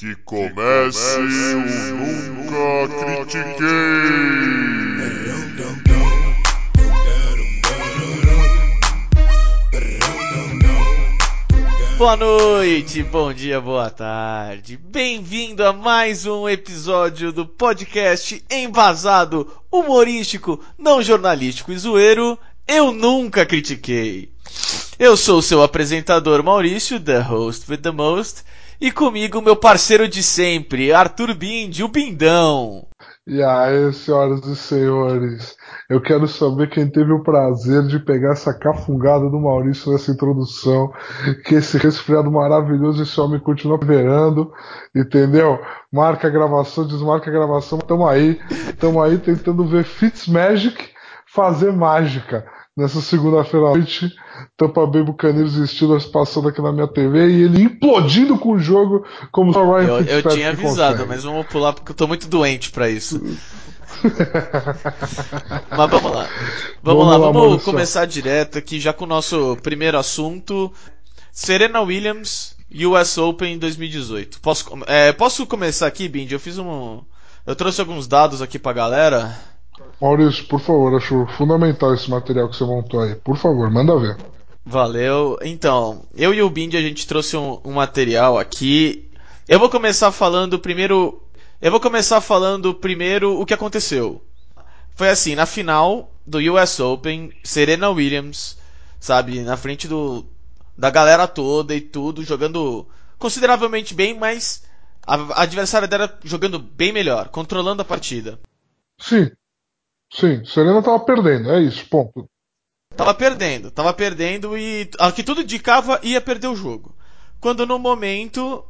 Que comece o Nunca Critiquei. Boa noite, bom dia, boa tarde. Bem-vindo a mais um episódio do podcast embasado, humorístico, não jornalístico e zoeiro. Eu nunca critiquei. Eu sou o seu apresentador Maurício, the host with the most, e comigo meu parceiro de sempre, Arthur Bindi, o Bindão. E aí, senhoras e senhores, eu quero saber quem teve o prazer de pegar essa cafungada do Maurício nessa introdução, que esse resfriado maravilhoso, esse homem continua verando, entendeu? Marca a gravação, desmarca a gravação, tamo aí, tamo aí tentando ver Fitzmagic fazer mágica nessa segunda-feira à noite, Tampa Bay Buccaneers e Steelers passando aqui na minha TV e ele implodindo com o jogo como só Ryan Eu, eu tinha avisado, consegue. mas vamos pular porque eu tô muito doente pra isso. Mas vamos lá. Vamos, Vamos lá, lá, vamos começar direto aqui já com o nosso primeiro assunto. Serena Williams, US Open 2018. Posso, é, posso começar aqui, Bindi? Eu fiz um. Eu trouxe alguns dados aqui pra galera. Maurício, por favor, acho fundamental esse material que você montou aí. Por favor, manda ver. Valeu. Então, eu e o Bindi a gente trouxe um, um material aqui. Eu vou começar falando primeiro. Eu vou começar falando primeiro o que aconteceu. Foi assim, na final do US Open, Serena Williams, sabe, na frente do da galera toda e tudo, jogando consideravelmente bem, mas a, a adversária dela jogando bem melhor, controlando a partida. Sim. Sim, Serena tava perdendo, é isso, ponto. Tava perdendo, tava perdendo e a que tudo indicava ia perder o jogo. Quando no momento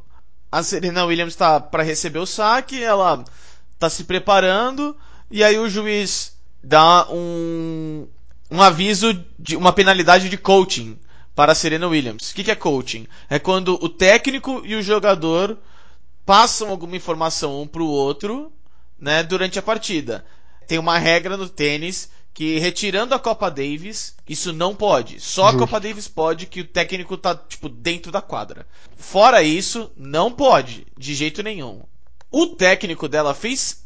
a Serena Williams tá para receber o saque, ela tá se preparando e aí o juiz dá um um aviso de uma penalidade de coaching para a Serena Williams. O que, que é coaching? É quando o técnico e o jogador passam alguma informação um pro outro, né, durante a partida. Tem uma regra no tênis que retirando a Copa Davis, isso não pode. Só a Justo. Copa Davis pode que o técnico tá tipo dentro da quadra. Fora isso, não pode, de jeito nenhum. O técnico dela fez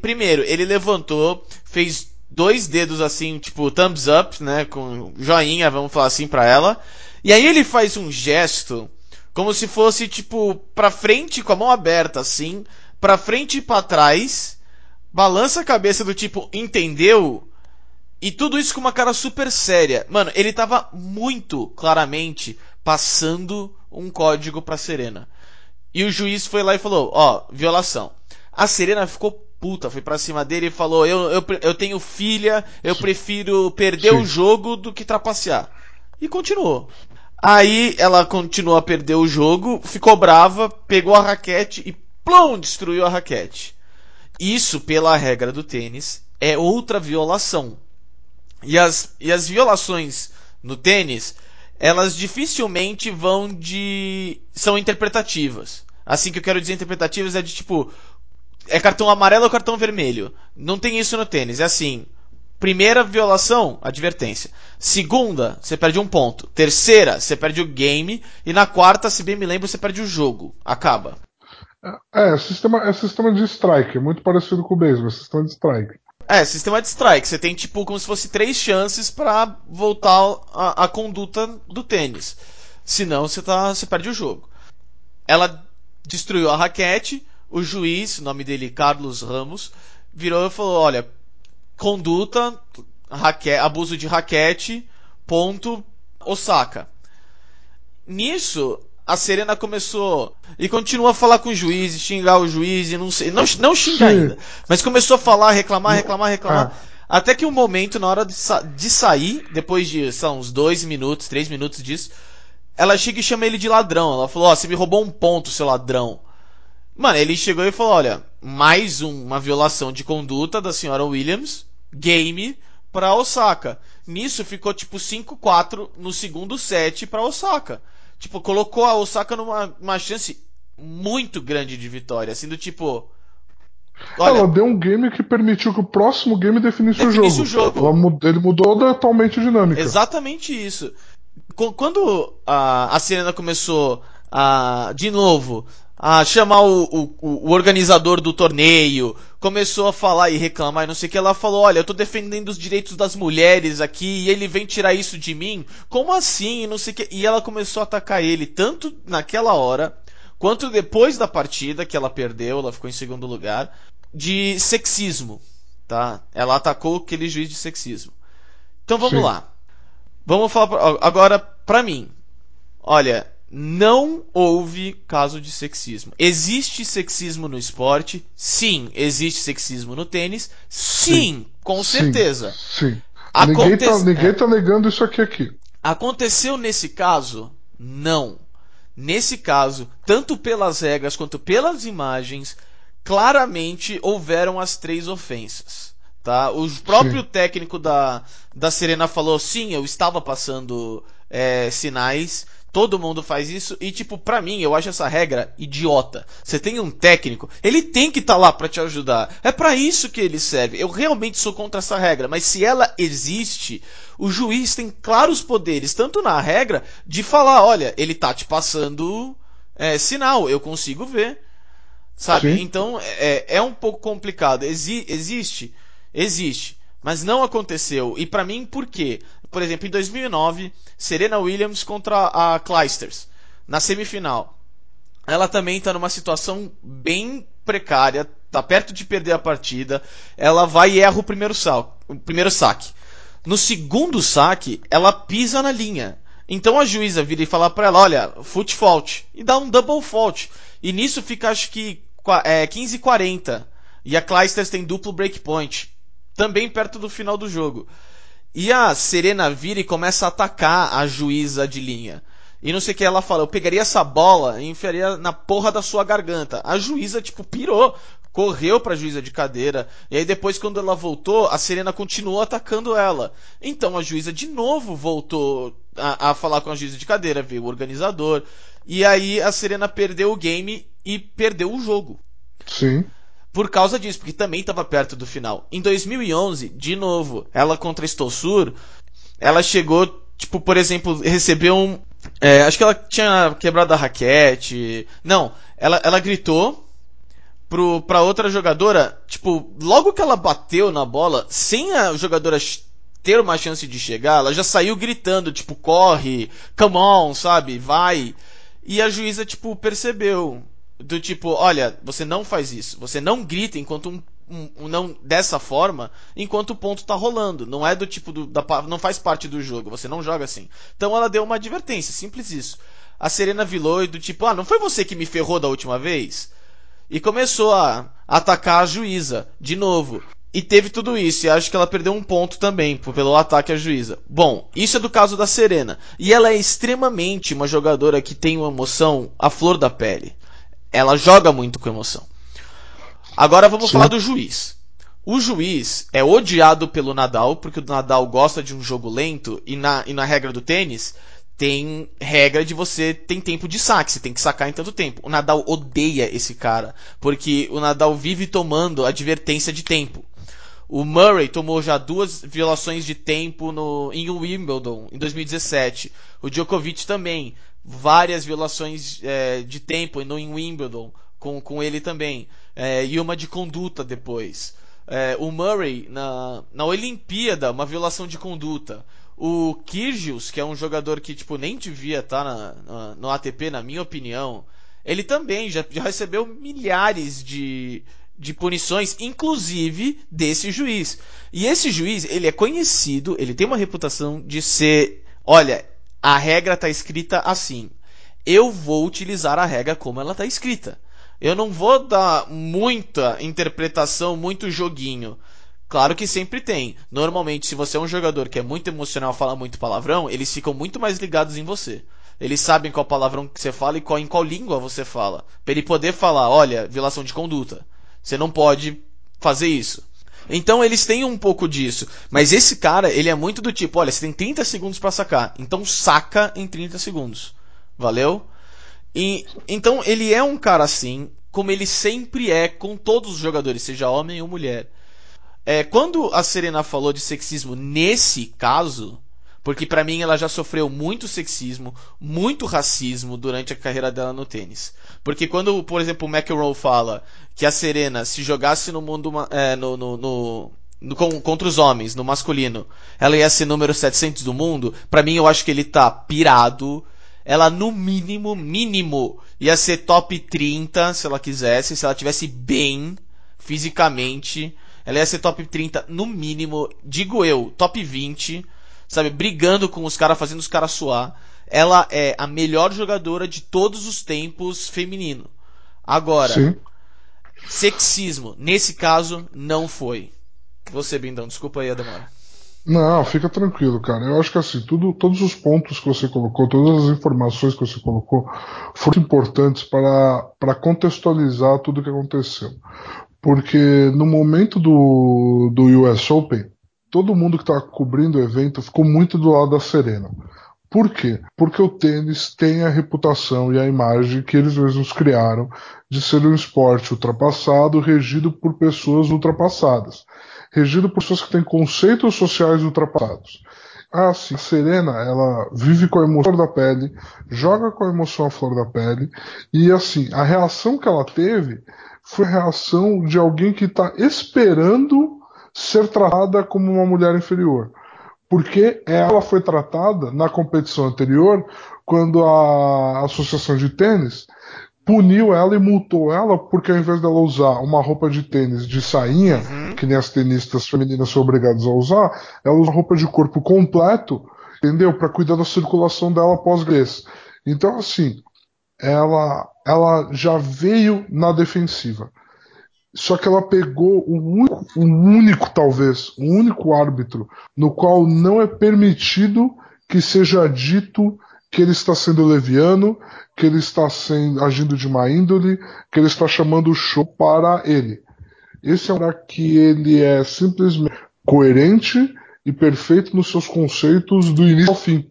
primeiro, ele levantou, fez dois dedos assim, tipo thumbs up, né, com joinha, vamos falar assim pra ela. E aí ele faz um gesto como se fosse tipo pra frente com a mão aberta assim, pra frente e pra trás, balança a cabeça do tipo entendeu? E tudo isso com uma cara super séria. Mano, ele tava muito claramente passando um código pra Serena. E o juiz foi lá e falou: Ó, violação. A Serena ficou puta, foi pra cima dele e falou: Eu, eu, eu tenho filha, eu prefiro perder Sim. o jogo do que trapacear. E continuou. Aí ela continuou a perder o jogo, ficou brava, pegou a raquete e plum, destruiu a raquete. Isso, pela regra do tênis, é outra violação. E as, e as violações no tênis, elas dificilmente vão de. são interpretativas. Assim que eu quero dizer interpretativas é de tipo. É cartão amarelo ou cartão vermelho. Não tem isso no tênis. É assim. Primeira violação, advertência. Segunda, você perde um ponto. Terceira, você perde o game. E na quarta, se bem me lembro, você perde o jogo. Acaba. É, sistema, é sistema de strike, é muito parecido com o beisebol, é sistema de strike. É, sistema de strike. Você tem, tipo, como se fosse três chances pra voltar a, a conduta do tênis. Senão, você, tá, você perde o jogo. Ela destruiu a raquete. O juiz, o nome dele Carlos Ramos, virou e falou: Olha, conduta, raque, abuso de raquete, ponto, Osaka. Nisso, a Serena começou e continua a falar com o juiz, xingar o juiz, e não sei, não, não xinga Sim. ainda, mas começou a falar, reclamar, reclamar, reclamar. Ah. Até que um momento, na hora de, sa- de sair, depois de, são uns dois minutos, três minutos disso, ela chega e chama ele de ladrão. Ela falou, ó, você me roubou um ponto, seu ladrão. Mano, ele chegou e falou, olha, mais um- uma violação de conduta da senhora Williams, game pra Osaka. Nisso ficou tipo 5-4 no segundo set pra Osaka. Tipo, colocou a Osaka numa uma chance muito grande de vitória, assim do tipo, olha, Ela deu um game que permitiu que o próximo game definisse, Definisse o o jogo. jogo. Ela mu- ele mudou totalmente a dinâmica. Exatamente isso. Qu- Quando a, a Serena começou a, de novo, a chamar o, o, o, organizador do torneio, começou a falar e reclamar e não sei o que. Ela falou: Olha, eu tô defendendo os direitos das mulheres aqui e ele vem tirar isso de mim. Como assim? E não sei o que. E ela começou a atacar ele, tanto naquela hora, quanto depois da partida, que ela perdeu, ela ficou em segundo lugar, de sexismo. Tá? Ela atacou aquele juiz de sexismo. Então vamos Sim. lá. Vamos falar pra, agora pra mim. Olha, não houve caso de sexismo. Existe sexismo no esporte? Sim. Existe sexismo no tênis? Sim, sim com certeza. Sim. Aconte... Ninguém, tá, ninguém tá negando isso aqui aqui. Aconteceu nesse caso? Não. Nesse caso, tanto pelas regras quanto pelas imagens, claramente houveram as três ofensas. Tá? O próprio sim. técnico da, da Serena falou: sim, eu estava passando é, sinais Todo mundo faz isso e, tipo, pra mim, eu acho essa regra idiota. Você tem um técnico, ele tem que estar tá lá para te ajudar. É para isso que ele serve. Eu realmente sou contra essa regra, mas se ela existe, o juiz tem claros poderes, tanto na regra, de falar: olha, ele tá te passando é, sinal, eu consigo ver. Sabe? Sim. Então, é, é um pouco complicado. Exi existe? Existe. Mas não aconteceu. E para mim, por quê? Por exemplo, em 2009, Serena Williams contra a Clijsters, na semifinal. Ela também está numa situação bem precária, está perto de perder a partida. Ela vai e erra o primeiro, sal, o primeiro saque. No segundo saque, ela pisa na linha. Então a juíza vira e fala para ela: olha, foot fault. E dá um double fault. E nisso fica acho que é, 15-40. E a Clijsters tem duplo breakpoint. Também perto do final do jogo. E a Serena vira e começa a atacar a juíza de linha. E não sei o que ela fala, eu pegaria essa bola e enfiaria na porra da sua garganta. A juíza, tipo, pirou. Correu pra juíza de cadeira. E aí depois, quando ela voltou, a Serena continuou atacando ela. Então a juíza de novo voltou a, a falar com a juíza de cadeira, veio o organizador. E aí a Serena perdeu o game e perdeu o jogo. Sim por causa disso, porque também estava perto do final. Em 2011, de novo, ela contra Stossur, ela chegou, tipo, por exemplo, recebeu um. É, acho que ela tinha quebrado a raquete. Não, ela, ela gritou pro, pra outra jogadora, tipo, logo que ela bateu na bola, sem a jogadora ter uma chance de chegar, ela já saiu gritando, tipo, corre, come on, sabe, vai. E a juíza, tipo, percebeu do tipo, olha, você não faz isso, você não grita enquanto um, um, um não dessa forma, enquanto o ponto tá rolando, não é do tipo do, da, não faz parte do jogo, você não joga assim. Então ela deu uma advertência, simples isso. A Serena vilou e do tipo, ah, não foi você que me ferrou da última vez? E começou a atacar a juíza de novo. E teve tudo isso, e acho que ela perdeu um ponto também pelo ataque à juíza. Bom, isso é do caso da Serena. E ela é extremamente uma jogadora que tem uma emoção à flor da pele. Ela joga muito com emoção. Agora vamos Sim. falar do juiz. O juiz é odiado pelo Nadal, porque o Nadal gosta de um jogo lento, e na, e na regra do tênis tem regra de você tem tempo de saque, você tem que sacar em tanto tempo. O Nadal odeia esse cara, porque o Nadal vive tomando advertência de tempo. O Murray tomou já duas violações de tempo no, em Wimbledon, em 2017. O Djokovic também várias violações é, de tempo em Wimbledon com, com ele também é, e uma de conduta depois é, o Murray na, na Olimpíada uma violação de conduta o Kyrgios que é um jogador que tipo nem devia estar tá na, na, no ATP na minha opinião ele também já, já recebeu milhares de de punições, inclusive desse juiz. E esse juiz, ele é conhecido, ele tem uma reputação de ser, olha, a regra está escrita assim. Eu vou utilizar a regra como ela está escrita. Eu não vou dar muita interpretação, muito joguinho. Claro que sempre tem. Normalmente, se você é um jogador que é muito emocional, fala muito palavrão, eles ficam muito mais ligados em você. Eles sabem qual palavrão que você fala e qual, em qual língua você fala. Para ele poder falar, olha, violação de conduta. Você não pode fazer isso. Então eles têm um pouco disso. Mas esse cara, ele é muito do tipo, olha, você tem 30 segundos para sacar. Então saca em 30 segundos. Valeu? E, então ele é um cara assim, como ele sempre é com todos os jogadores, seja homem ou mulher. É, quando a Serena falou de sexismo nesse caso, Porque para mim ela já sofreu muito sexismo, muito racismo durante a carreira dela no tênis. Porque quando, por exemplo, o McEnroe fala que a Serena se jogasse no mundo é, no, no, no, no, contra os homens, no masculino, ela ia ser número 700 do mundo, para mim eu acho que ele tá pirado. Ela no mínimo, mínimo, ia ser top 30 se ela quisesse, se ela tivesse bem fisicamente. Ela ia ser top 30 no mínimo, digo eu, top 20 sabe, brigando com os caras, fazendo os caras suar. Ela é a melhor jogadora de todos os tempos feminino. Agora, Sim. sexismo, nesse caso, não foi. Você, Bindão, desculpa aí a demora. Não, fica tranquilo, cara. Eu acho que assim, tudo, todos os pontos que você colocou, todas as informações que você colocou foram importantes para, para contextualizar tudo o que aconteceu. Porque no momento do, do US Open, todo mundo que estava cobrindo o evento ficou muito do lado da Serena. Por quê? Porque o tênis tem a reputação e a imagem que eles mesmos criaram de ser um esporte ultrapassado, regido por pessoas ultrapassadas, regido por pessoas que têm conceitos sociais ultrapassados. Ah, sim, a Serena, ela vive com a emoção da pele, joga com a emoção à flor da pele, e assim, a reação que ela teve foi a reação de alguém que está esperando ser tratada como uma mulher inferior. Porque ela foi tratada na competição anterior, quando a Associação de Tênis puniu ela e multou ela, porque ao invés dela usar uma roupa de tênis de sainha, uhum. que nem as tenistas femininas são obrigadas a usar, ela usa roupa de corpo completo, entendeu? Para cuidar da circulação dela pós-grace. Então, assim, ela, ela já veio na defensiva. Só que ela pegou o único, único, talvez, o único árbitro no qual não é permitido que seja dito que ele está sendo leviano, que ele está sendo, agindo de má índole, que ele está chamando o show para ele. Esse é um cara que ele é simplesmente coerente e perfeito nos seus conceitos do início ao fim.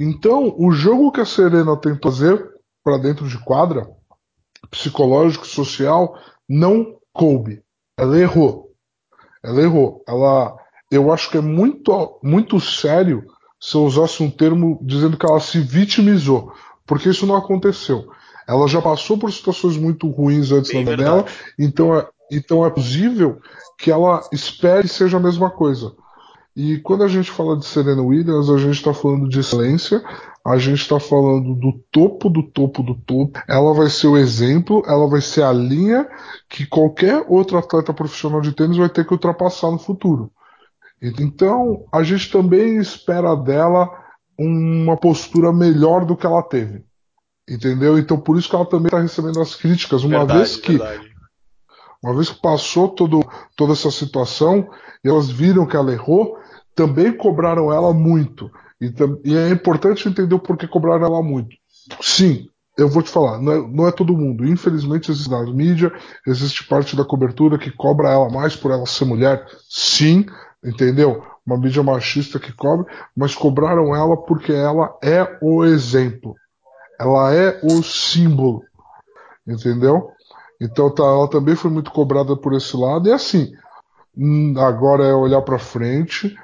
Então, o jogo que a Serena tentou fazer para dentro de quadra, psicológico, social, não coube. Ela errou. Ela errou. Ela, eu acho que é muito, muito sério se eu usasse um termo dizendo que ela se vitimizou, porque isso não aconteceu. Ela já passou por situações muito ruins antes Bem da dela, então é, então é possível que ela espere que seja a mesma coisa. E quando a gente fala de Serena Williams, a gente está falando de excelência, a gente está falando do topo do topo do topo. Ela vai ser o exemplo, ela vai ser a linha que qualquer outro atleta profissional de tênis vai ter que ultrapassar no futuro. Então, a gente também espera dela uma postura melhor do que ela teve. Entendeu? Então, por isso que ela também está recebendo as críticas, uma verdade, vez que verdade. uma vez que passou todo, toda essa situação, elas viram que ela errou, também cobraram ela muito. E, e, é importante entender o porquê cobraram ela muito. Sim, eu vou te falar, não é, não é todo mundo. Infelizmente existe na mídia, existe parte da cobertura que cobra ela mais por ela ser mulher. Sim, entendeu? Uma mídia machista que cobra, mas cobraram ela porque ela é o exemplo. Ela é o símbolo. Entendeu? Então tá, ela também foi muito cobrada por esse lado. E assim, hum, agora é olhar para frente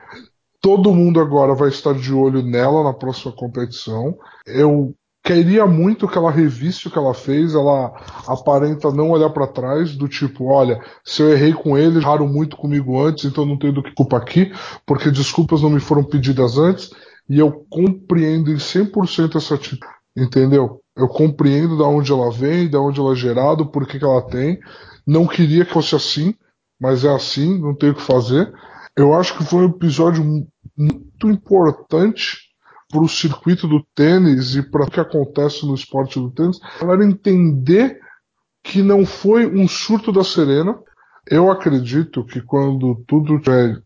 Todo mundo agora vai estar de olho nela na próxima competição. Eu queria muito que ela revisse o que ela fez. Ela aparenta não olhar para trás, do tipo, olha, se eu errei com ele, erraram muito comigo antes, então não tenho do que culpa aqui, porque desculpas não me foram pedidas antes. E eu compreendo em 100% essa atitude, entendeu? Eu compreendo da onde ela vem, da onde ela é gerado, por que, que ela tem. Não queria que fosse assim, mas é assim, não tenho o que fazer. Eu acho que foi um episódio muito importante para o circuito do tênis e para o que acontece no esporte do tênis, para entender que não foi um surto da Serena. Eu acredito que quando tudo tiver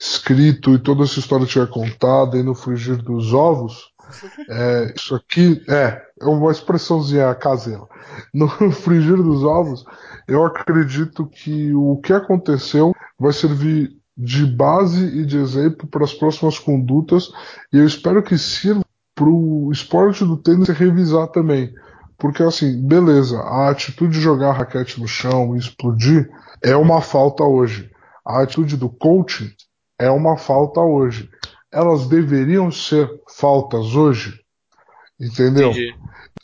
escrito e toda essa história tiver contada e no frigir dos ovos, é, isso aqui é, é uma expressãozinha caseira. No frigir dos ovos, eu acredito que o que aconteceu vai servir de base e de exemplo para as próximas condutas e eu espero que sirva para o esporte do tênis revisar também. Porque assim, beleza, a atitude de jogar a raquete no chão e explodir é uma falta hoje. A atitude do coaching é uma falta hoje. elas deveriam ser faltas hoje. Entendeu? Entendi.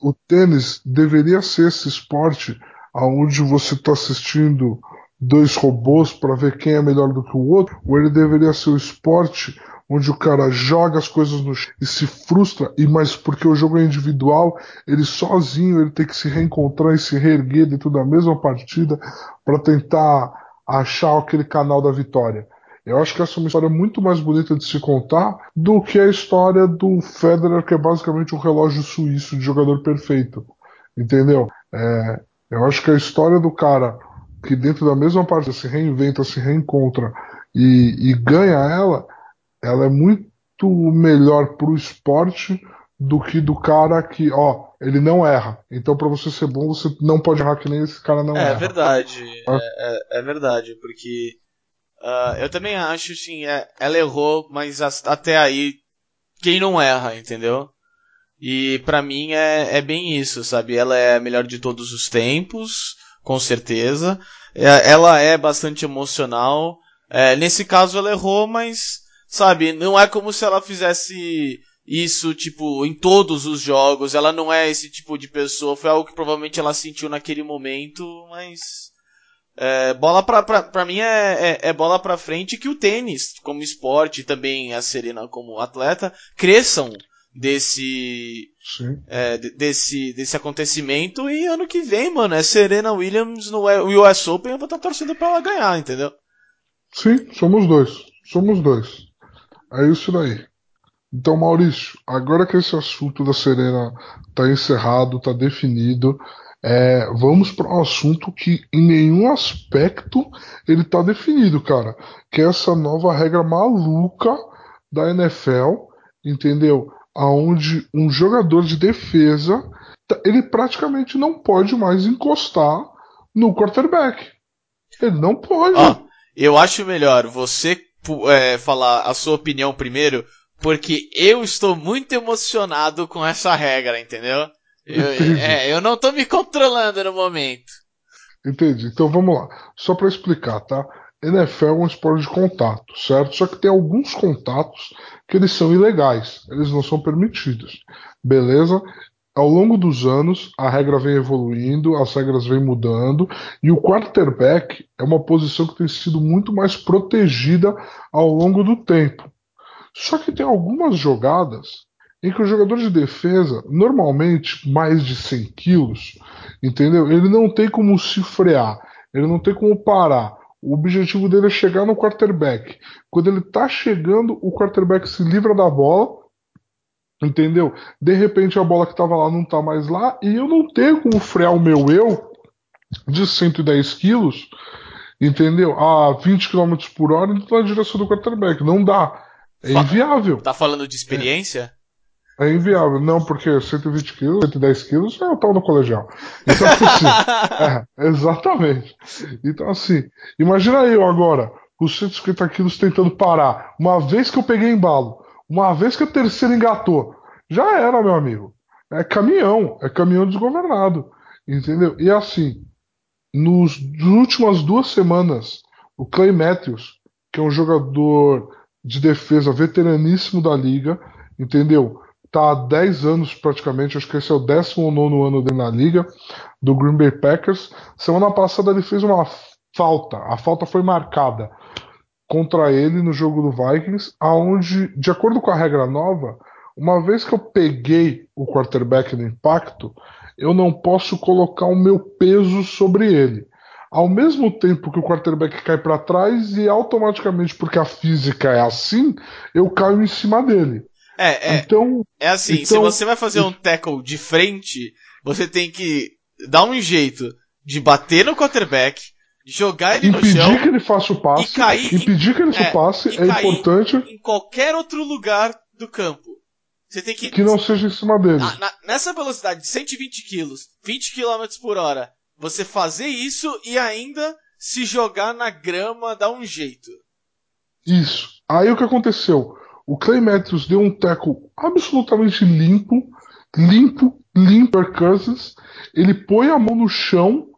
O tênis deveria ser esse esporte onde você está assistindo dois robôs para ver quem é melhor do que o outro, ou ele deveria ser o esporte onde o cara joga as coisas no chão e se frustra, e mas porque o jogo é individual, ele sozinho ele tem que se reencontrar e se reerguer dentro da mesma partida para tentar achar aquele canal da vitória. Eu acho que essa é uma história muito mais bonita de se contar do que a história do Federer, que é basicamente um relógio suíço de jogador perfeito. Entendeu? É, eu acho que a história do cara que dentro da mesma partida se reinventa, se reencontra e, e ganha ela, ela é muito melhor pro esporte do que do cara que, ó, ele não erra. Então, para você ser bom, você não pode errar que nem esse cara não é, erra. É verdade, é, é, é, verdade, porque uh, eu também acho, sim, é, ela errou, mas até aí, quem não erra, entendeu? E para mim é, é bem isso, sabe? Ela é a melhor de todos os tempos, com certeza. É, ela é bastante emocional. É, nesse caso ela errou, mas, sabe, não é como se ela fizesse isso, tipo, em todos os jogos. Ela não é esse tipo de pessoa. Foi algo que provavelmente ela sentiu naquele momento, mas. É, bola pra, pra, pra mim é, é, é, bola pra frente que o tênis, como esporte, também a Serena como atleta, cresçam desse é, desse desse acontecimento e ano que vem, mano, é Serena Williams no US Open, eu vou estar tá torcendo para ela ganhar, entendeu? Sim, somos dois. Somos dois. É isso daí. Então, Maurício, agora que esse assunto da Serena está encerrado, está definido, é, vamos para um assunto que em nenhum aspecto ele está definido, cara. Que é essa nova regra maluca da NFL, entendeu? Aonde um jogador de defesa ele praticamente não pode mais encostar no quarterback. Ele não pode. Oh, eu acho melhor você é, falar a sua opinião primeiro, porque eu estou muito emocionado com essa regra, entendeu? Eu, é, eu não estou me controlando no momento. Entendi. Então vamos lá. Só para explicar, tá? NFL é um esporte de contato, certo? Só que tem alguns contatos que eles são ilegais, eles não são permitidos. Beleza? Ao longo dos anos, a regra vem evoluindo, as regras vêm mudando, e o quarterback é uma posição que tem sido muito mais protegida ao longo do tempo. Só que tem algumas jogadas em que o jogador de defesa, normalmente mais de 100 quilos, entendeu? Ele não tem como se frear, ele não tem como parar. O objetivo dele é chegar no quarterback. Quando ele tá chegando, o quarterback se livra da bola, entendeu? De repente a bola que tava lá não tá mais lá e eu não tenho como frear o meu eu de 110 quilos, entendeu? A 20 km por hora indo na direção do quarterback. Não dá. É inviável. Tá falando de experiência? É. É inviável. Não, porque 120 quilos, 110 quilos, eu tava no colegial. Então, assim, é, exatamente. Então, assim, imagina eu agora, os 150 quilos tentando parar. Uma vez que eu peguei embalo, uma vez que a terceira engatou, já era, meu amigo. É caminhão, é caminhão desgovernado. Entendeu? E assim, nos, nas últimas duas semanas, o Clay Matthews, que é um jogador de defesa veteraníssimo da liga, entendeu? Tá há 10 anos praticamente, acho que esse é o 19 ano dele na liga, do Green Bay Packers. Semana passada ele fez uma falta, a falta foi marcada contra ele no jogo do Vikings, aonde, de acordo com a regra nova, uma vez que eu peguei o quarterback no impacto, eu não posso colocar o meu peso sobre ele. Ao mesmo tempo que o quarterback cai para trás e automaticamente, porque a física é assim, eu caio em cima dele. É, é. Então, é assim, então, se você vai fazer um tackle de frente, você tem que dar um jeito de bater no quarterback, jogar ele impedir no chão. que ele faça o passe. Cair, impedir que ele faça o passe é importante. Em qualquer outro lugar do campo. Você tem que. Que não seja em cima dele. Na, na, nessa velocidade de 120 kg, 20 km por hora, você fazer isso e ainda se jogar na grama dá um jeito. Isso. Aí o que aconteceu? O Clay Matthews deu um tackle absolutamente limpo, limpo, limpo para Cousins. Ele põe a mão no chão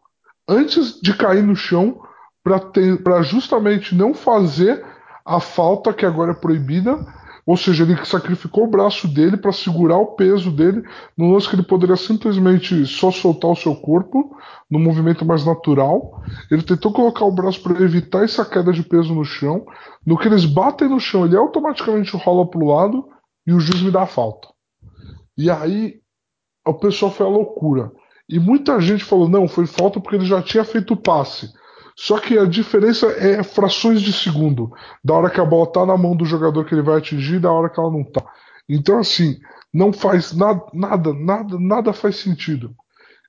antes de cair no chão para justamente não fazer a falta que agora é proibida. Ou seja, ele sacrificou o braço dele para segurar o peso dele no lance que ele poderia simplesmente só soltar o seu corpo no movimento mais natural. Ele tentou colocar o braço para evitar essa queda de peso no chão. No que eles batem no chão, ele automaticamente rola para o lado e o juiz me dá falta. E aí o pessoal foi a loucura. E muita gente falou: não, foi falta porque ele já tinha feito o passe. Só que a diferença é frações de segundo, da hora que a bola tá na mão do jogador que ele vai atingir, da hora que ela não tá. Então assim, não faz nada, nada, nada, nada faz sentido.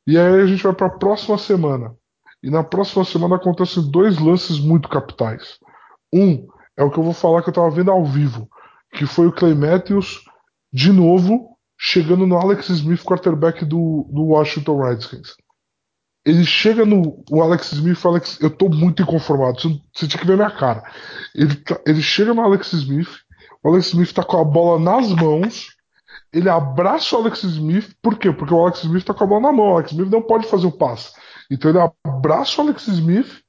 E aí a gente vai para a próxima semana. E na próxima semana acontecem dois lances muito capitais. Um é o que eu vou falar que eu estava vendo ao vivo, que foi o Clay Matthews de novo chegando no Alex Smith, quarterback do, do Washington Redskins ele chega no o Alex Smith e Alex, eu tô muito inconformado, você, você tinha que ver minha cara. Ele, tá, ele chega no Alex Smith, o Alex Smith tá com a bola nas mãos, ele abraça o Alex Smith, por quê? Porque o Alex Smith tá com a bola na mão, o Alex Smith não pode fazer o passe. Então ele abraça o Alex Smith,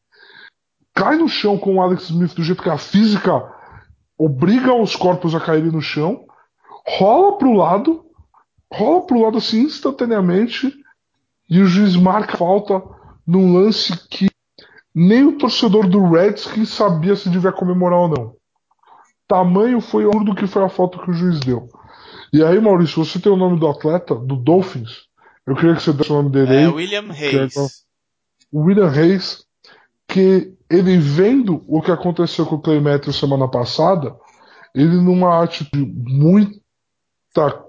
cai no chão com o Alex Smith do jeito que a física obriga os corpos a caírem no chão, rola pro lado, rola pro lado assim instantaneamente e o juiz marca falta num lance que nem o torcedor do Redskins sabia se devia comemorar ou não. Tamanho foi o do que foi a falta que o juiz deu. E aí, Maurício, você tem o nome do atleta, do Dolphins? Eu queria que você desse o nome dele é aí. William Hayes. É o William Hayes, que ele vendo o que aconteceu com o Clay Matthews semana passada, ele numa atitude muita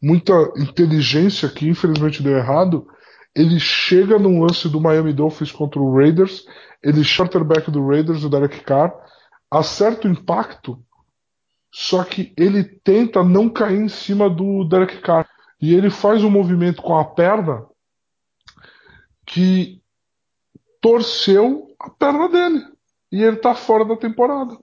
muita inteligência que infelizmente deu errado, ele chega num lance do Miami Dolphins contra o Raiders, ele quarterback do Raiders, o Derek Carr, acerta o impacto, só que ele tenta não cair em cima do Derek Carr. E ele faz um movimento com a perna que torceu a perna dele. E ele tá fora da temporada.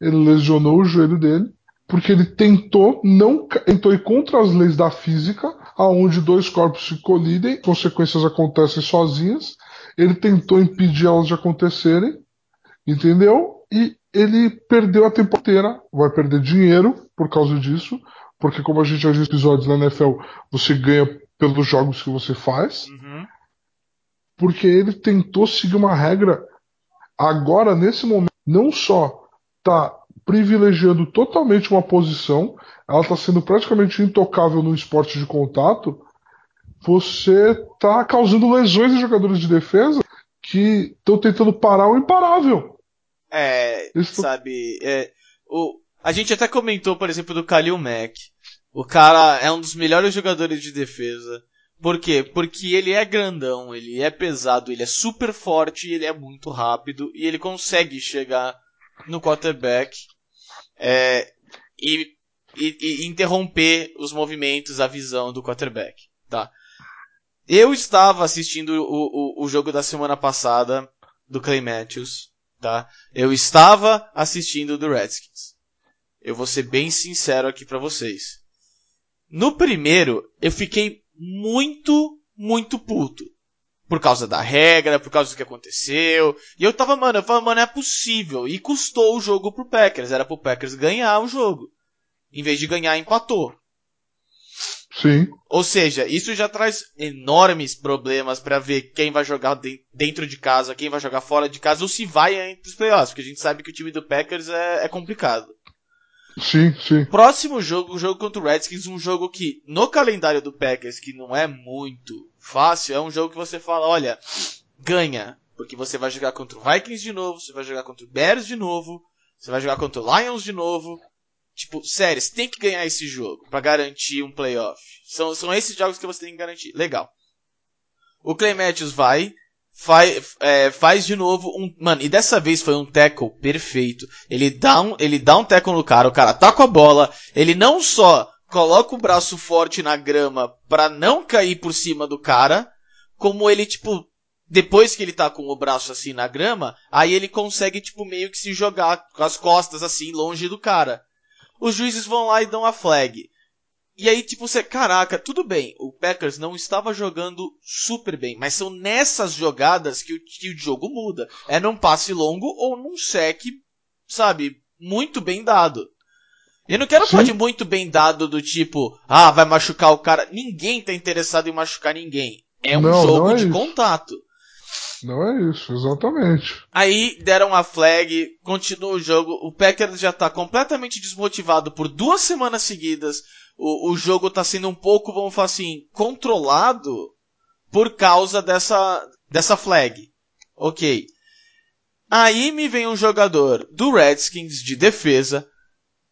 Ele lesionou o joelho dele porque ele tentou não tentou ir contra as leis da física, aonde dois corpos se colidem, consequências acontecem sozinhas. Ele tentou impedir elas de acontecerem, entendeu? E ele perdeu a temporada inteira, vai perder dinheiro por causa disso, porque como a gente já viu episódios na NFL, você ganha pelos jogos que você faz. Uhum. Porque ele tentou seguir uma regra agora nesse momento, não só tá privilegiando totalmente uma posição, ela está sendo praticamente intocável no esporte de contato, você está causando lesões em jogadores de defesa que estão tentando parar o imparável. É, Isso- sabe, é, o, a gente até comentou, por exemplo, do Khalil Mack. O cara é um dos melhores jogadores de defesa. Por quê? Porque ele é grandão, ele é pesado, ele é super forte, ele é muito rápido e ele consegue chegar no quarterback é, e, e- e interromper os movimentos, a visão do quarterback, tá? Eu estava assistindo o, o, o jogo da semana passada do Clay Matthews, tá? Eu estava assistindo do Redskins. Eu vou ser bem sincero aqui pra vocês. No primeiro, eu fiquei muito, muito puto. Por causa da regra, por causa do que aconteceu. E eu tava, mano, eu falava, mano, é possível. E custou o jogo pro Packers. Era pro Packers ganhar o jogo. Em vez de ganhar, empatou. Sim, Ou seja, isso já traz enormes problemas pra ver quem vai jogar de- dentro de casa, quem vai jogar fora de casa, ou se vai entre os playoffs, porque a gente sabe que o time do Packers é, é complicado. sim, sim. Próximo jogo, o jogo contra o Redskins, um jogo que no calendário do Packers, que não é muito fácil, é um jogo que você fala, olha, ganha, porque você vai jogar contra o Vikings de novo, você vai jogar contra o Bears de novo, você vai jogar contra o Lions de novo. Tipo, sério, você tem que ganhar esse jogo pra garantir um playoff. São, são esses jogos que você tem que garantir. Legal. O Clay Matthews vai, faz, é, faz de novo um. Mano, e dessa vez foi um tackle perfeito. Ele dá um, ele dá um tackle no cara, o cara tá com a bola, ele não só coloca o braço forte na grama pra não cair por cima do cara, como ele, tipo, depois que ele tá com o braço assim na grama, aí ele consegue, tipo, meio que se jogar com as costas assim, longe do cara. Os juízes vão lá e dão a flag. E aí, tipo, você, caraca, tudo bem, o Packers não estava jogando super bem, mas são nessas jogadas que o, que o jogo muda. É num passe longo ou num sec, sabe, muito bem dado. E não quero Sim. falar de muito bem dado do tipo, ah, vai machucar o cara. Ninguém tá interessado em machucar ninguém. É um Não, jogo não é de isso. contato. Não é isso, exatamente. Aí deram a flag, continua o jogo. O Packers já tá completamente desmotivado por duas semanas seguidas. O, o jogo tá sendo um pouco, vamos falar assim, controlado por causa dessa, dessa flag. Ok. Aí me vem um jogador do Redskins de defesa,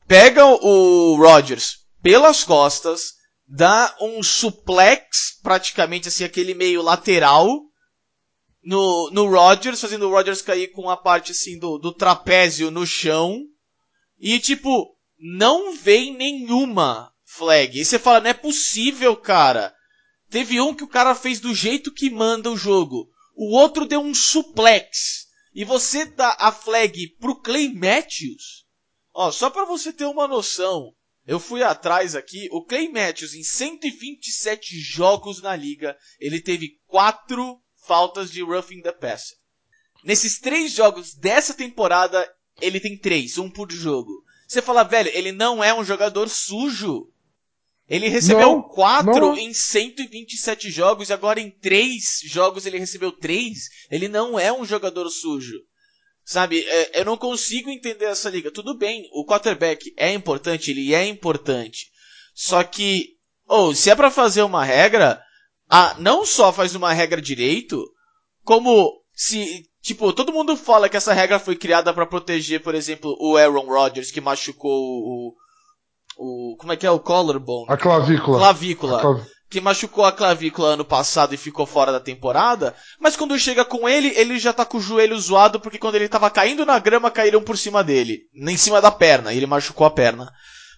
pega o Rodgers pelas costas, dá um suplex, praticamente assim, aquele meio lateral, no, no Rodgers, fazendo o Rodgers cair com a parte assim do, do trapézio no chão. E tipo, não vem nenhuma flag. E você fala, não é possível, cara. Teve um que o cara fez do jeito que manda o jogo. O outro deu um suplex. E você dá a flag pro Clay Matthews. Ó, só pra você ter uma noção. Eu fui atrás aqui. O Clay Matthews, em 127 jogos na liga, ele teve 4 faltas de roughing the passer. Nesses três jogos dessa temporada, ele tem três, um por jogo. Você fala, velho, ele não é um jogador sujo. Ele recebeu Não, quatro não. em 127 jogos e agora em três jogos ele recebeu três. Ele não é um jogador sujo. Sabe, é, eu não consigo entender essa liga. Tudo bem, o quarterback é importante, ele é importante. Só que, ou se é pra fazer uma regra, ah, não só faz uma regra direito, como se, tipo, todo mundo fala que essa regra foi criada pra proteger, por exemplo, o Aaron Rodgers que machucou o, o como é que é o collarbone, A clavícula. clavícula, A clav- que machucou a clavícula ano passado e ficou fora da temporada, mas quando chega com ele, ele já tá com o joelho zoado porque quando ele tava caindo na grama, caíram por cima dele, em cima da perna, e ele machucou a perna.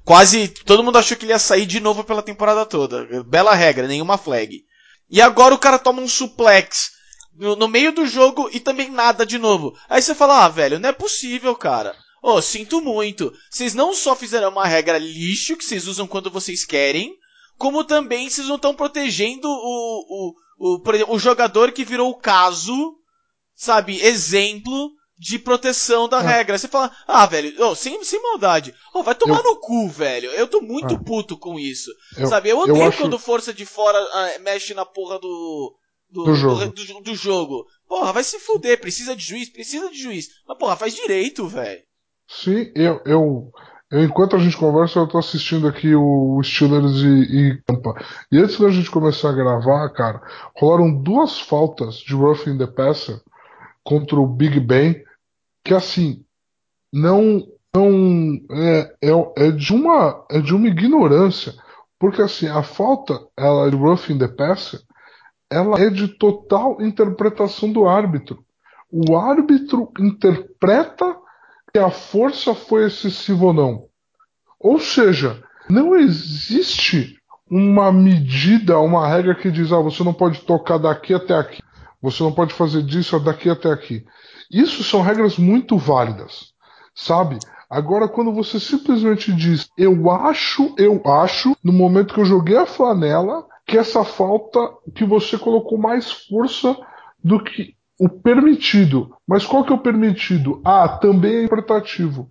Quase todo mundo achou que ele ia sair de novo pela temporada toda. Bela regra, nenhuma flag. E agora o cara toma um suplex no, no meio do jogo e também nada de novo. Aí você fala, ah, velho, não é possível, cara. Ô, sinto muito. Vocês não só fizeram uma regra lixo que vocês usam quando vocês querem, como também vocês não estão protegendo o, o, o, por exemplo, o jogador que virou o caso, sabe, exemplo de proteção da É. regra. Você fala, ah, velho, ô, sem, sem maldade. Ô, vai tomar Eu- no cu, velho. Eu tô muito É. puto com isso. Eu- sabe, eu eu odeio acho- quando força de fora ah, mexe na porra do. Do, Do jogo. do- do- do jogo. Porra, vai se fuder, precisa de juiz, precisa de juiz. Mas, porra, faz direito, velho. Sim, eu, eu, eu, enquanto a gente conversa, eu tô assistindo aqui o Steelers e, e Tampa. E antes da gente começar a gravar, cara, rolaram duas faltas de roughing the passer contra o Big Ben, que assim, não, não é, é, é de uma, é de uma ignorância, porque assim, a falta, ela de roughing the passer, ela é de total interpretação do árbitro. O árbitro interpreta que a força foi excessiva ou não. Ou seja, não existe uma medida, uma regra que diz, ah, você não pode tocar daqui até aqui, você não pode fazer disso daqui até aqui. Isso são regras muito válidas, sabe? Agora, quando você simplesmente diz, eu acho, eu acho, no momento que eu joguei a flanela, que essa falta, que você colocou mais força do que o permitido. Mas qual que é o permitido? Ah, também é interpretativo.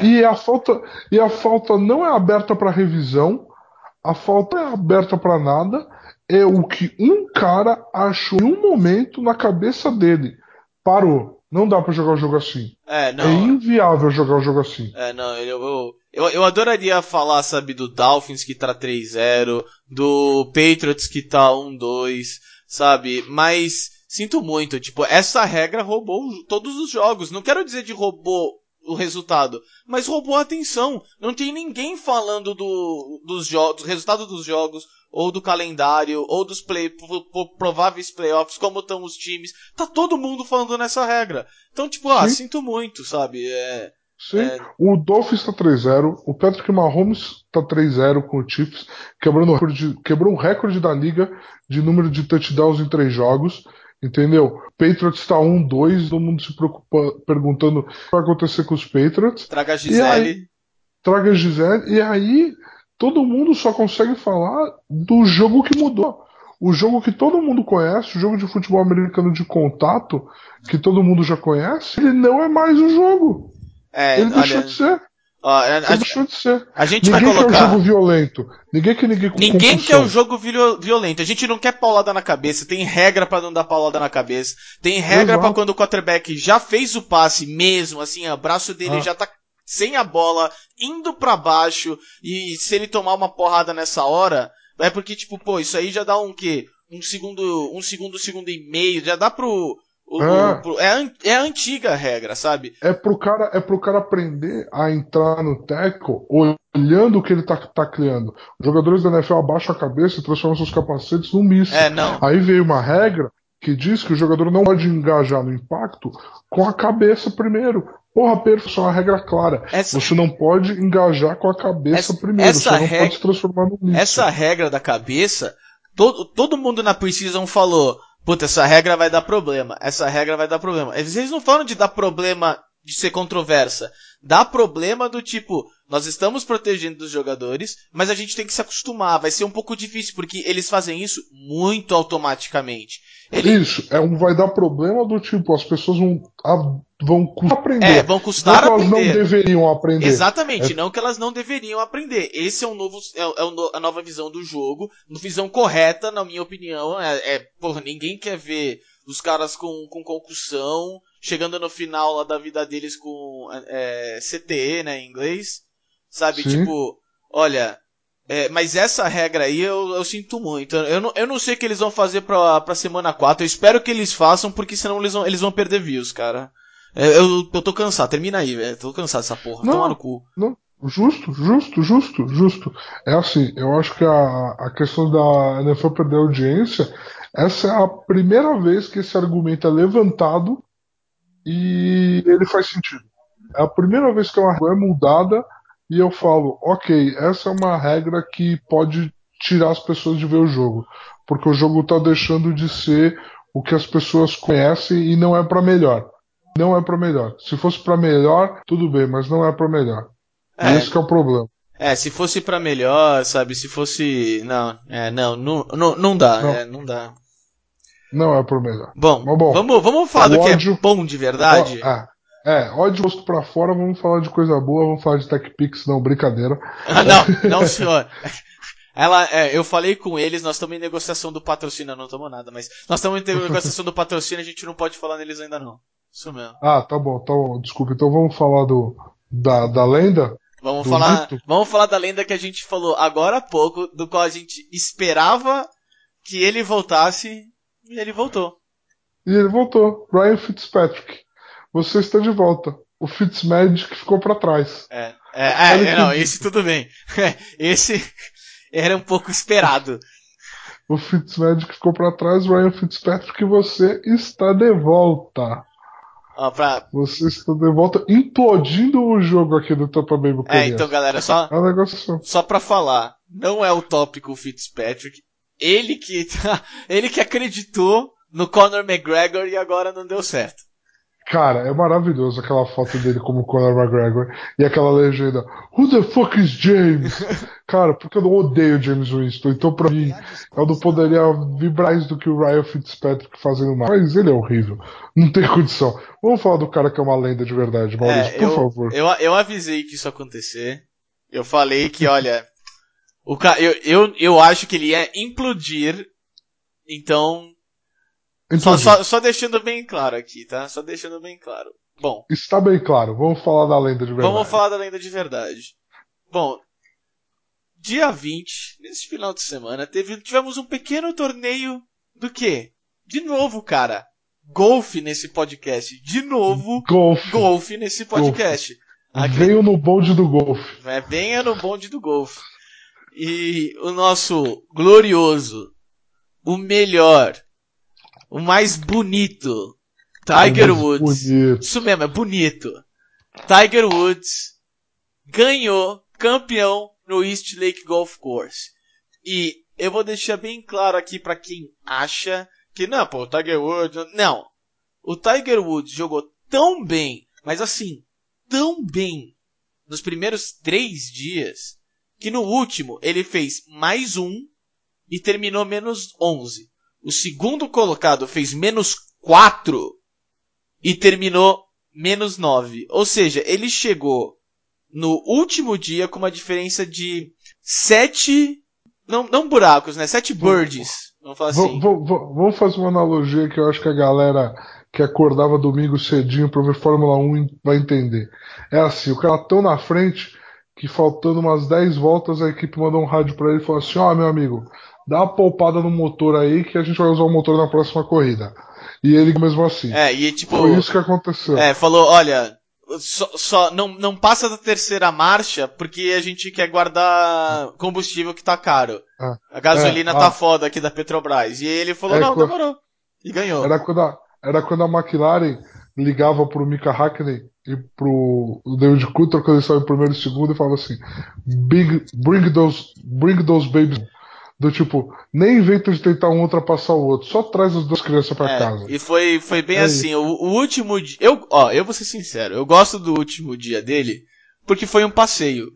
E a falta e a falta não é aberta para revisão, a falta é aberta para nada, é o que um cara achou em um momento na cabeça dele. Parou. Não dá para jogar o jogo assim. É, É não. inviável jogar o jogo assim. É, não, eu, eu, eu, eu adoraria falar, sabe, do Dolphins que tá 3-0, do Patriots que tá 1-2, sabe? Mas sinto muito, tipo, essa regra roubou todos os jogos. Não quero dizer de roubou o resultado, mas roubou a atenção. Não tem ninguém falando do, dos jogos, do resultado dos jogos, ou do calendário, ou dos play, pro- pro- prováveis playoffs, como estão os times. Tá todo mundo falando nessa regra. Então, tipo, ah, Sim. sinto muito, sabe? É, Sim. É. O Dolphins tá 3-0, o Patrick Mahomes tá 3-0 com o Chiefs, quebrando o recorde, quebrou o recorde da liga de número de touchdowns em três jogos. Entendeu? Patriots tá 1-2, todo mundo se preocupa perguntando o que vai acontecer com os Patriots. traga a E Gisele. aí, traga a Gisele, e aí todo mundo só consegue falar do jogo que mudou. O jogo que todo mundo conhece, o jogo de futebol americano de contato, que todo mundo já conhece, ele não é mais o jogo. É, Ele deixou olha, de ser. Ó, a, a, gente Ninguém vai quer um colocar. jogo violento. Ninguém quer ninguém com Ninguém quer o jogo viol- violento. A gente não quer paulada na cabeça. Tem regra pra não dar paulada na cabeça. Tem regra pra quando o quarterback já fez o passe mesmo, assim, o braço dele Ah. já tá sem a bola, indo pra baixo, e se ele tomar uma porrada nessa hora, é porque, tipo, pô, isso aí já dá um quê? Um segundo, um segundo, segundo e meio, já dá pro... o- É. o- é, é a antiga regra, sabe? É pro cara, é pro cara aprender a entrar no tackle olhando o que ele tá tacleando. Os jogadores da NFL abaixam a cabeça e transformam seus capacetes num míssil. É, não. Aí veio uma regra que diz que o jogador não pode engajar no impacto com a cabeça primeiro. Porra, perfeito, é uma regra clara. Essa, Você não pode engajar com a cabeça Essa- primeiro. essa você não pode se transformar num míssil. essa regra da cabeça, todo, todo mundo na Precision falou, puta, essa regra vai dar problema, essa regra vai dar problema. Eles não falam de dar problema de ser controversa. Dá problema do tipo, nós estamos protegendo os jogadores, mas a gente tem que se acostumar, vai ser um pouco difícil, porque eles fazem isso muito automaticamente. Ele- Isso, é um, vai dar problema do tipo, as pessoas vão, vão custar aprender. É, vão Não custar que elas não aprender. deveriam aprender. Exatamente, É- não que elas não deveriam aprender. Esse é um novo, é, é um no- a nova visão do jogo, uma visão correta, na minha opinião. É, é porra, ninguém quer ver os caras com, com concussão, chegando no final lá da vida deles com é, CTE, né, em inglês. Sabe, Sim. tipo, olha, é, mas essa regra aí eu, eu sinto muito. Eu não, eu não sei o que eles vão fazer pra, pra semana 4. Eu espero que eles façam, porque senão eles vão, eles vão perder views, cara. É, Eu, eu tô cansado, termina aí, velho. Tô cansado dessa porra. Não. Toma no cu. Justo, justo, justo, justo. É assim, eu acho que a, a questão da NFL perder audiência, essa é a primeira vez que esse argumento é levantado e ele faz sentido. É a primeira vez que uma regra é mudada e eu falo, ok, essa é uma regra que pode tirar as pessoas de ver o jogo, porque o jogo tá deixando de ser o que as pessoas conhecem e não é pra melhor. Não é pra melhor. Se fosse pra melhor, tudo bem, mas não é pra melhor. É. esse que é o problema. É, se fosse pra melhor, sabe? Se fosse. Não, é, não, não, não, não dá, Não. é, não dá. Não é pro melhor. Bom, bom, vamos, vamos falar do que é ódio- bom de verdade? Ó, é, é, ódio rosto pra fora, vamos falar de coisa boa, vamos falar de TechPix, não, brincadeira. Ah, não, não, senhor. Ela, é, eu falei com eles, nós estamos em negociação do patrocínio, não estamos nada, mas nós estamos em negociação do patrocínio, a gente não pode falar neles ainda não. Isso mesmo. Ah, tá bom, tá bom, desculpa. Então vamos falar do, da, da lenda? Vamos Do falar, mito? vamos falar da lenda que a gente falou agora há pouco, do qual a gente esperava que ele voltasse e ele voltou. E ele voltou, Ryan Fitzpatrick. Você está de volta. O Fitzmagic ficou pra trás. É, é, é, é, não, esse tudo bem. Esse era um pouco esperado. O Fitzmagic ficou pra trás, Ryan Fitzpatrick, você está de volta. Ó, pra, Você está de volta, implodindo o jogo aqui do Tampa Bay é, Buccaneers. então galera, só, É um negócio só pra falar, não é o tópico Fitzpatrick. Ele que, ele que acreditou no Conor McGregor e agora não deu certo. Cara, é maravilhoso aquela foto dele como Conor McGregor e aquela legenda Who the fuck is James? Cara, porque eu não odeio James Winston, então pra mim eu não poderia vibrar isso do que o Ryan Fitzpatrick fazendo mais. Mas ele é horrível, não tem condição. Vamos falar do cara que é uma lenda de verdade, Maurício, É, por eu, favor. Eu, eu avisei que isso ia acontecer. Eu falei que, olha, o ca... eu, eu, eu acho que ele ia implodir. Então, só, só, só deixando bem claro aqui, tá? Só deixando bem claro. Bom, está bem claro, vamos falar da lenda de verdade. vamos falar da lenda de verdade. Bom, dia 20, nesse final de semana, teve, tivemos um pequeno torneio do quê? De novo, cara. Golfe nesse podcast. De novo, Golfe. golfe nesse podcast. Acre- Veio no bonde do golfe. É, venha no bonde do golfe. E o nosso glorioso, o melhor, o mais bonito, Tiger Mais Woods. Bonito. Isso mesmo, é bonito. Tiger Woods ganhou campeão no East Lake Golf Course. E eu vou deixar bem claro aqui pra quem acha que não, pô, o Tiger Woods, não. O Tiger Woods jogou tão bem, mas assim, tão bem nos primeiros três dias que no último ele fez mais um e terminou menos 11. O segundo colocado fez menos 4 e terminou menos 9. Ou seja, ele chegou no último dia com uma diferença de sete. Não, não buracos, né? Sete birds. Vamos falar assim. Vamos fazer uma analogia que eu acho que a galera que acordava domingo cedinho para ver Fórmula 1 vai entender. É assim, o cara tão na frente que faltando umas 10 voltas a equipe mandou um rádio para ele e falou assim: "Ó, oh, meu amigo, dá uma poupada no motor aí que a gente vai usar o motor na próxima corrida". E ele mesmo assim. É, e tipo, foi isso que aconteceu. É, falou: "Olha, só, só, não, não passa da terceira marcha porque a gente quer guardar combustível que tá caro. Ah, a gasolina é, tá ah, foda aqui da Petrobras. E ele falou, é, não, quando, demorou. E ganhou. Era quando, a, era quando a McLaren ligava pro Mika Hackney e pro David Coulter quando eles estavam em primeiro e segundo e falava assim, Big, bring those, bring those babies do tipo, nem inventa de tentar um ultrapassar o outro, só traz as duas crianças para é, casa. E foi, foi bem é assim, o, o, último dia. Eu, ó, eu vou ser sincero, eu gosto do último dia dele, porque foi um passeio.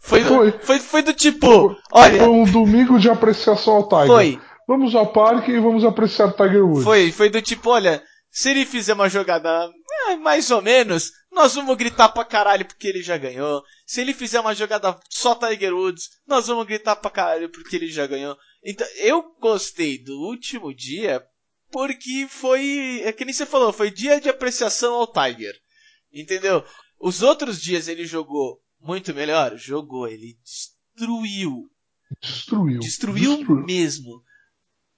Foi, foi, foi, foi do tipo, foi, olha. Foi um domingo de apreciação ao Tiger. Foi. Vamos ao parque e vamos apreciar Tiger Woods. Foi, foi do tipo, olha, se ele fizer uma jogada é, mais ou menos, nós vamos gritar pra caralho porque ele já ganhou. Se ele fizer uma jogada só Tiger Woods, nós vamos gritar pra caralho porque ele já ganhou. Então, eu gostei do último dia porque foi, é que nem você falou, foi dia de apreciação ao Tiger. Entendeu? Os outros dias ele jogou muito melhor? Jogou, ele destruiu. Destruiu. Destruiu, destruiu. mesmo.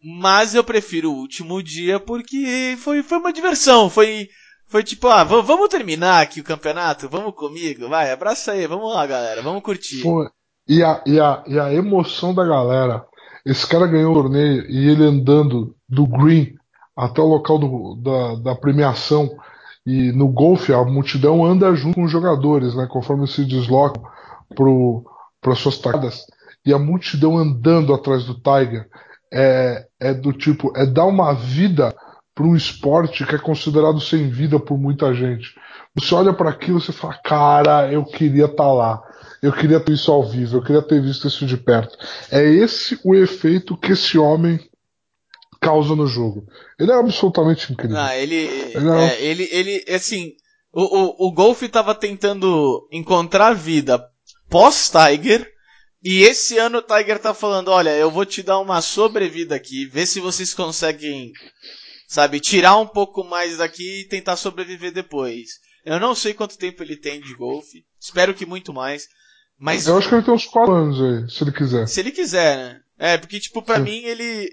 Mas eu prefiro o último dia porque foi, foi uma diversão. Foi, foi tipo, ah, vamos terminar aqui o campeonato? Vamos comigo? Vai, abraça aí, vamos lá, galera, vamos curtir. Foi. E a, e, a, e a emoção da galera. Esse cara ganhou o torneio e ele andando do green até o local do, da, da premiação. E no golfe a multidão anda junto com os jogadores, né? Conforme se deslocam para suas tacadas. E a multidão andando atrás do Tiger é, é do tipo, é dar uma vida para um esporte que é considerado sem vida por muita gente. Você olha para aquilo e fala, cara, eu queria estar tá lá. Eu queria ter isso ao vivo, eu queria ter visto isso de perto. É esse o efeito que esse homem causa no jogo. Ele é absolutamente incrível. Ah, ele, ele, é... É, ele, ele, assim, o, o, o Golf estava tentando encontrar vida pós-Tiger e esse ano o Tiger tá falando, olha, eu vou te dar uma sobrevida aqui, ver se vocês conseguem, sabe, tirar um pouco mais daqui e tentar sobreviver depois. Eu não sei quanto tempo ele tem de golfe, espero que muito mais, mas... Eu acho que ele tem uns 4 anos aí, se ele quiser. Se ele quiser, né? É, porque, tipo, pra Sim. mim, ele...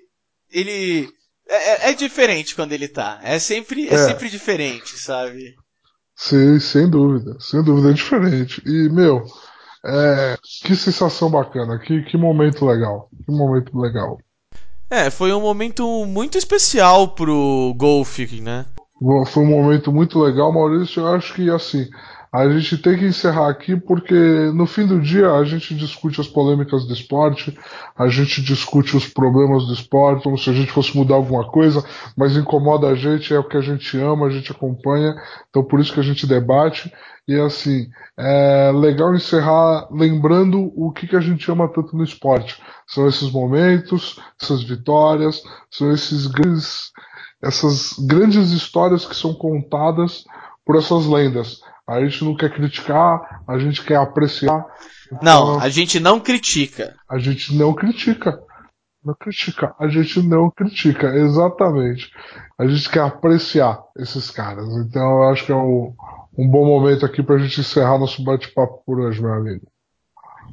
Ele... É, é, é, diferente quando ele tá. É sempre, é. é sempre diferente, sabe? Sim, sem dúvida. Sem dúvida é diferente. E, meu... É, que sensação bacana, que, que momento legal. Que momento legal. É, foi um momento muito especial pro golfe, né? Foi um momento muito legal, Maurício. Eu acho que assim, a gente tem que encerrar aqui porque no fim do dia a gente discute as polêmicas do esporte, a gente discute os problemas do esporte, como se a gente fosse mudar alguma coisa, mas incomoda a gente, é o que a gente ama, a gente acompanha, então por isso que a gente debate. E assim, é legal encerrar lembrando o que, que a gente ama tanto no esporte. São esses momentos, essas vitórias, são esses grandes, essas grandes histórias que são contadas por essas lendas. A gente não quer criticar, a gente quer apreciar. Não, a gente não critica. A gente não critica. Não critica. A gente não critica, exatamente. A gente quer apreciar esses caras. Então eu acho que é um, um bom momento aqui pra gente encerrar nosso bate-papo por hoje, meu amigo.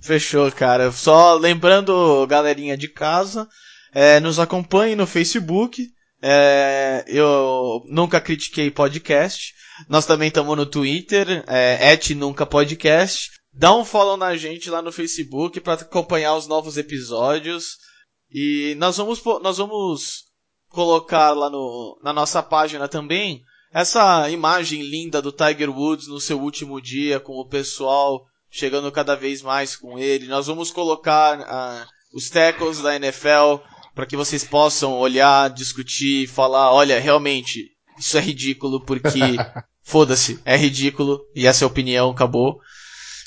Fechou, cara. Só lembrando, galerinha de casa, é, nos acompanhe no Facebook. É, eu nunca critiquei podcast. Nós também estamos no Twitter, é. Dá um follow na gente lá no Facebook para acompanhar os novos episódios. E nós vamos, nós vamos colocar lá no, na nossa página também essa imagem linda do Tiger Woods no seu último dia, com o pessoal chegando cada vez mais com ele. Nós vamos colocar uh, os tackles da NFL para que vocês possam olhar, discutir, falar, olha, realmente, isso é ridículo porque foda-se, é ridículo e essa é a opinião, acabou.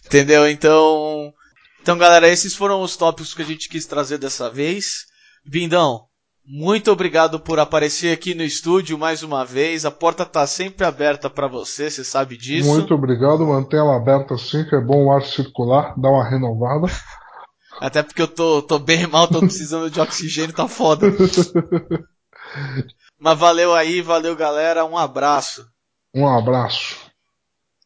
Entendeu? Então, então galera, esses foram os tópicos que a gente quis trazer dessa vez. Bindão, Muito obrigado por aparecer aqui no estúdio mais uma vez. A porta tá sempre aberta para você, você sabe disso. Muito obrigado, mantenha ela aberta assim, que é bom o ar circular, dá uma renovada. Até porque eu tô, tô bem mal, tô precisando de oxigênio, tá foda. Mas valeu aí, valeu galera, um abraço. Um abraço.